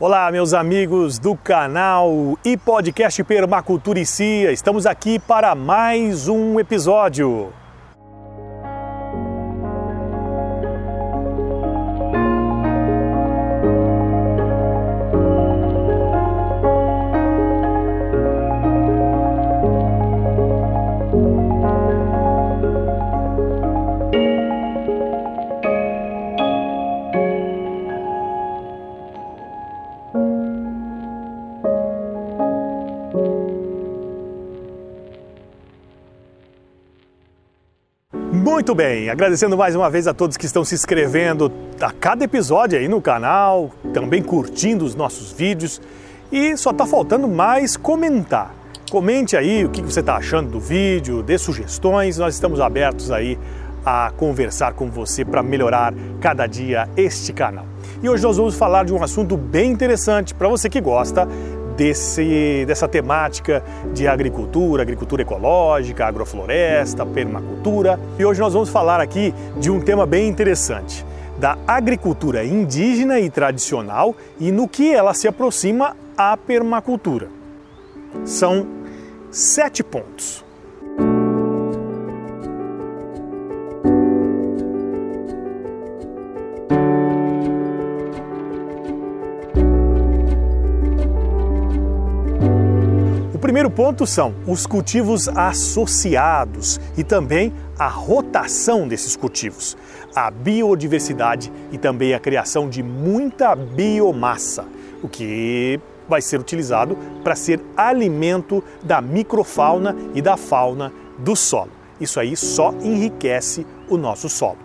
Olá, meus amigos do canal e podcast Permacultura e Cia. Estamos aqui para mais um episódio. Muito bem, agradecendo mais uma vez a todos que estão se inscrevendo a cada episódio aí no canal, também curtindo os nossos vídeos e só está faltando mais comentar. Comente aí o que você está achando do vídeo, dê sugestões, nós estamos abertos aí a conversar com você para melhorar cada dia este canal. E hoje nós vamos falar de um assunto bem interessante para você que gosta desse, dessa temática de agricultura, agricultura ecológica, agrofloresta, permacultura. E hoje nós vamos falar aqui de um tema bem interessante, da agricultura indígena e tradicional e no que ela se aproxima à permacultura. São sete pontos. Ponto são os cultivos associados e também a rotação desses cultivos, a biodiversidade e também a criação de muita biomassa, o que vai ser utilizado para ser alimento da microfauna e da fauna do solo. Isso aí só enriquece o nosso solo.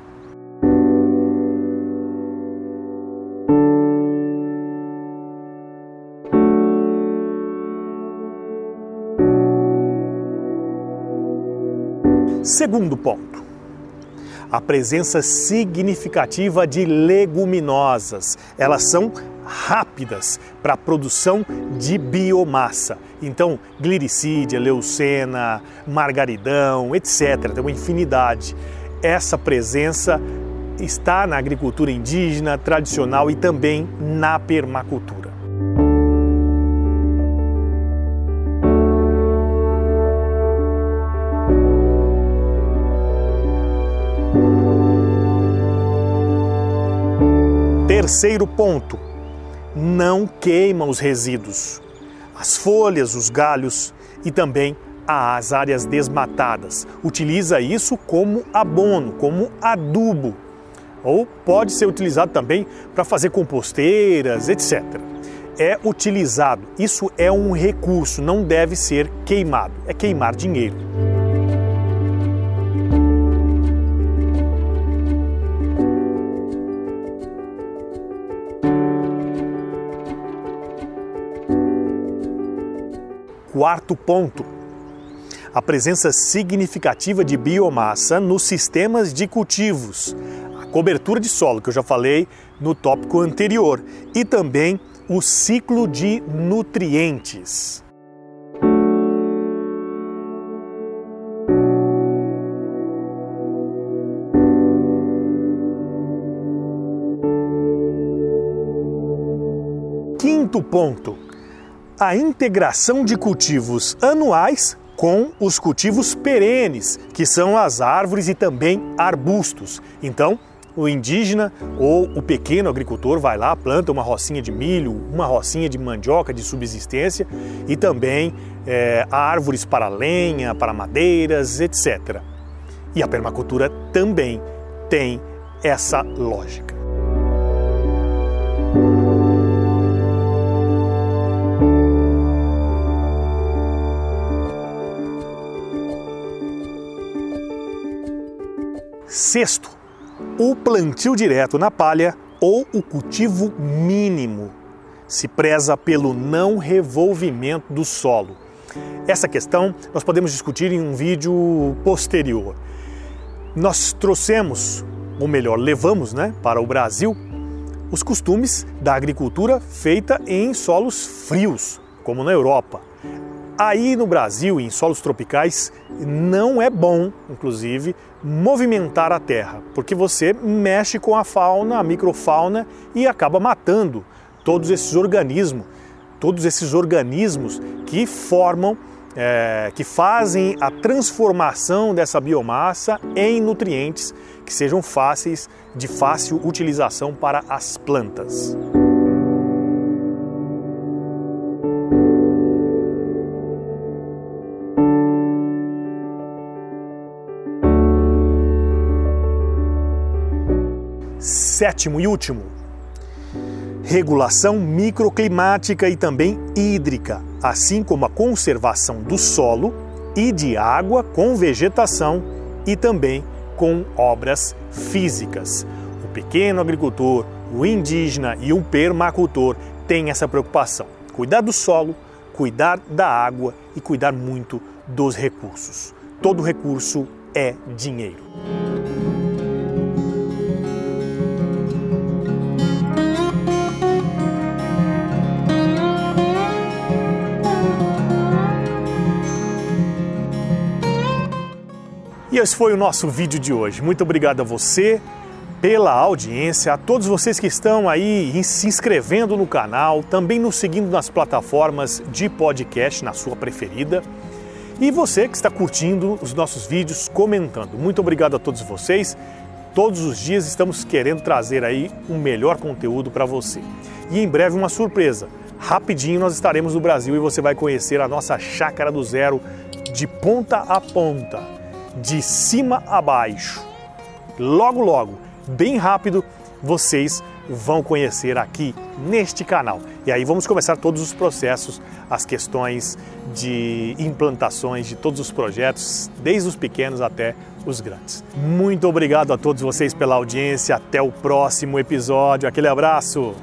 Segundo ponto, a presença significativa de leguminosas. Elas são rápidas para a produção de biomassa. Então, glicídia, leucena, margaridão, etc. Tem uma infinidade. Essa presença está na agricultura indígena, tradicional e também na permacultura. Terceiro ponto: não queima os resíduos, as folhas, os galhos e também as áreas desmatadas. Utiliza isso como abono, como adubo. Ou pode ser utilizado também para fazer composteiras, etc. É utilizado. Isso é um recurso, não deve ser queimado. É queimar dinheiro. Quarto ponto: a presença significativa de biomassa nos sistemas de cultivos, a cobertura de solo, que eu já falei no tópico anterior, e também o ciclo de nutrientes. Quinto ponto: a integração de cultivos anuais com os cultivos perenes, que são as árvores e também arbustos. Então, o indígena ou o pequeno agricultor vai lá, planta uma rocinha de milho, uma rocinha de mandioca de subsistência e também é, árvores para lenha, para madeiras, etc. E a permacultura também tem essa lógica. Sexto, o plantio direto na palha ou o cultivo mínimo. Se preza pelo não revolvimento do solo. Essa questão nós podemos discutir em um vídeo posterior. Nós trouxemos, ou melhor, levamos né, para o Brasil os costumes da agricultura feita em solos frios, como na Europa. Aí no Brasil, em solos tropicais, não é bom, inclusive, movimentar a terra, porque você mexe com a fauna, a microfauna e acaba matando todos esses organismos, todos esses organismos que formam, é, que fazem a transformação dessa biomassa em nutrientes que sejam fáceis de fácil utilização para as plantas. Sétimo e último, regulação microclimática e também hídrica, assim como a conservação do solo e de água com vegetação e também com obras físicas. O pequeno agricultor, o indígena e o permacultor têm essa preocupação: cuidar do solo, cuidar da água e cuidar muito dos recursos. Todo recurso é dinheiro. Esse foi o nosso vídeo de hoje. Muito obrigado a você pela audiência, a todos vocês que estão aí se inscrevendo no canal, também nos seguindo nas plataformas de podcast, na sua preferida. E você que está curtindo os nossos vídeos, comentando. Muito obrigado a todos vocês. Todos os dias estamos querendo trazer aí um melhor conteúdo para você. E em breve uma surpresa. Rapidinho nós estaremos no Brasil e você vai conhecer a nossa chácara do zero de ponta a ponta de cima a baixo. Logo, logo, bem rápido, vocês vão conhecer aqui neste canal. E aí vamos começar todos os processos, as questões de implantações de todos os projetos, desde os pequenos até os grandes. Muito obrigado a todos vocês pela audiência. Até o próximo episódio. Aquele abraço.